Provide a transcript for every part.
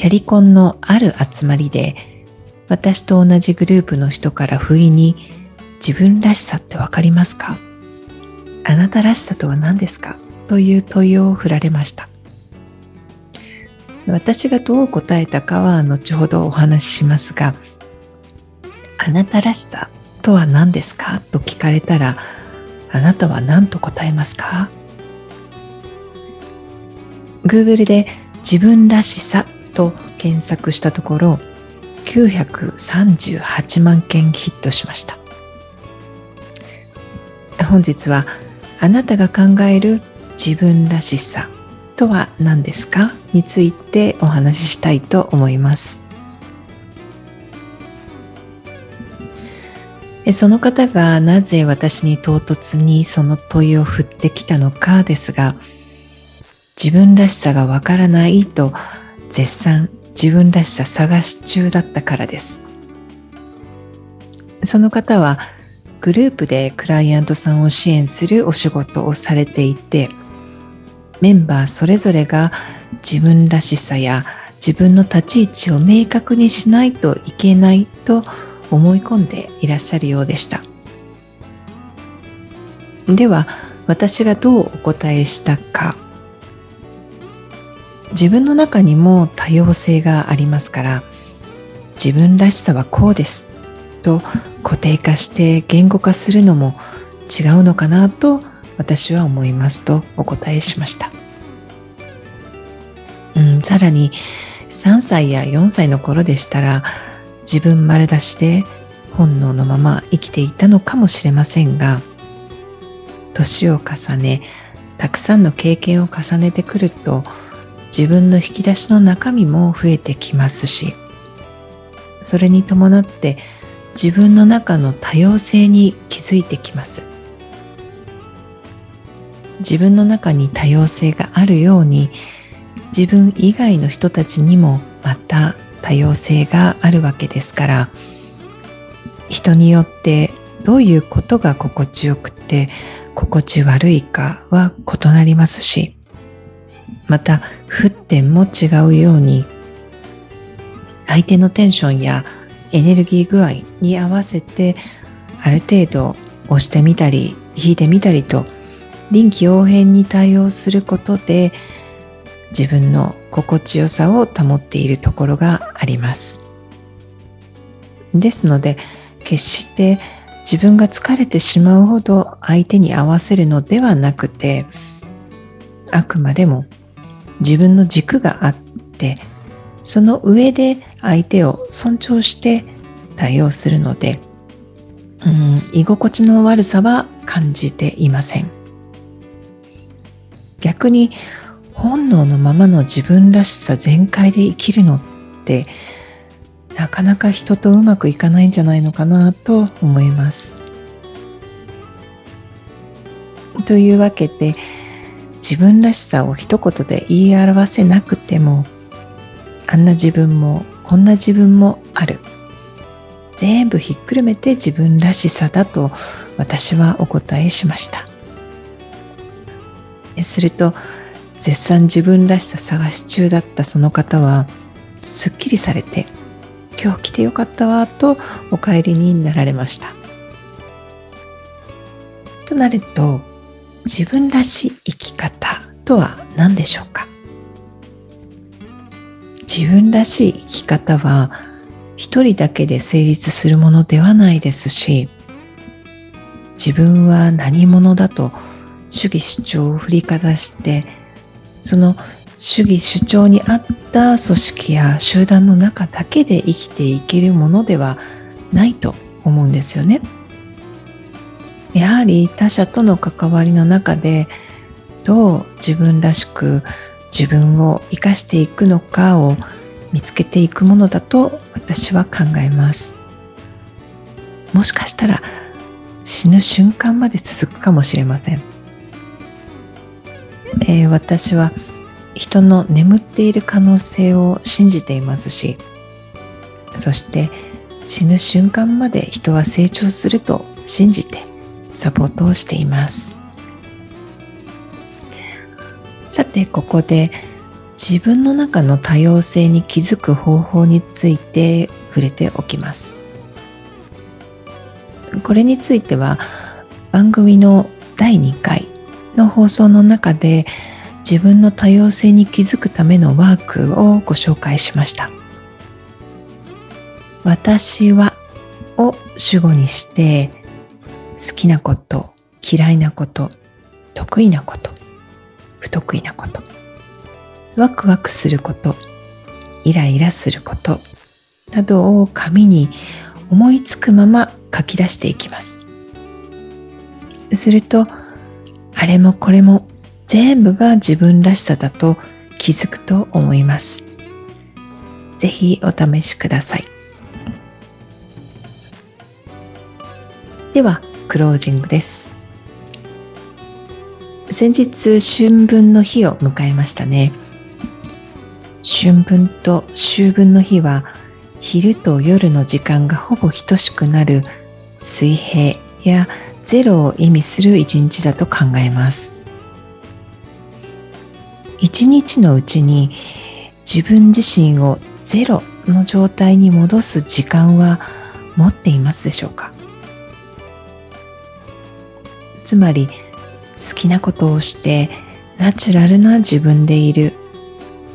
キャリコンのある集まりで私と同じグループの人から不意に自分らしさってわかりますか？あなたらしさとは何ですか？という問いを振られました。私がどう答えたかは後ほどお話ししますがあなたらしさとは何ですか？と聞かれたらあなたは何と答えますか？Google で自分らしさと検索したところ938万件ヒットしました。本日はあなたが考える自分らしさとは何ですかについてお話ししたいと思います。その方がなぜ私に唐突にその問いを振ってきたのかですが自分らしさがわからないと絶賛自分らしさ探し中だったからです。その方はグループでクライアントさんを支援するお仕事をされていてメンバーそれぞれが自分らしさや自分の立ち位置を明確にしないといけないと思い込んでいらっしゃるようでした。では私がどうお答えしたか。自分の中にも多様性がありますから自分らしさはこうですと固定化して言語化するのも違うのかなと私は思いますとお答えしました、うん、さらに3歳や4歳の頃でしたら自分丸出しで本能のまま生きていたのかもしれませんが年を重ねたくさんの経験を重ねてくると自分の引き出しの中身も増えてきますしそれに伴って自分の中の多様性に気づいてきます。自分の中に多様性があるように自分以外の人たちにもまた多様性があるわけですから人によってどういうことが心地よくて心地悪いかは異なりますしまた沸点も違うように相手のテンションやエネルギー具合に合わせてある程度押してみたり引いてみたりと臨機応変に対応することで自分の心地よさを保っているところがあります。ですので決して自分が疲れてしまうほど相手に合わせるのではなくてあくまでも自分の軸があってその上で相手を尊重して対応するので、うん、居心地の悪さは感じていません。逆に本能のままの自分らしさ全開で生きるのってなかなか人とうまくいかないんじゃないのかなと思います。というわけで自分らしさを一言で言い表せなくてもあんな自分もこんな自分もある。全部ひっくるめて自分らしさだと私はお答えしました。すると絶賛自分らしさ探し中だったその方はすっきりされて今日来てよかったわとお帰りになられました。となると自分らしい生き方とは何でしょうか？自分らしい生き方は一人だけで成立するものではないですし自分は何者だと主義主張を振りかざしてその主義主張に合った組織や集団の中だけで生きていけるものではないと思うんですよね。やはり他者との関わりの中でどう自分らしく自分を生かしていくのかを見つけていくものだと私は考えます。もしかしたら死ぬ瞬間まで続くかもしれません、えー、私は人の眠っている可能性を信じていますしそして死ぬ瞬間まで人は成長すると信じてサポートをしています。さてここで自分の中の多様性に気づく方法について触れておきます。これについては番組の第2回の放送の中で自分の多様性に気づくためのワークをご紹介しました。私はを主語にして好きなこと嫌いなこと得意なこと不得意なことワクワクすることイライラすることなどを紙に思いつくまま書き出していきます。するとあれもこれも全部が自分らしさだと気づくと思います。ぜひお試しください。ではクロージングです。先日春分の日を迎えましたね。春分と秋分の日は昼と夜の時間がほぼ等しくなる水平やゼロを意味する一日だと考えます。一日のうちに自分自身をゼロの状態に戻す時間は持っていますでしょうか？つまり好きなことをしてナチュラルな自分でいる。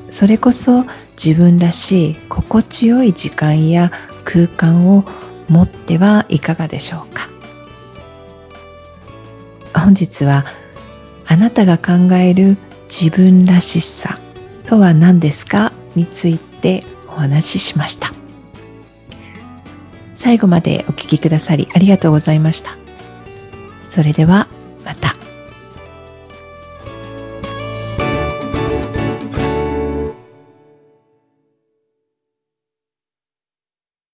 それこそ自分らしい心地よい時間や空間を持ってはいかがでしょうか。本日はあなたが考える自分らしさとは何ですかについてお話ししました。最後までお聴きくださりありがとうございました。それでは。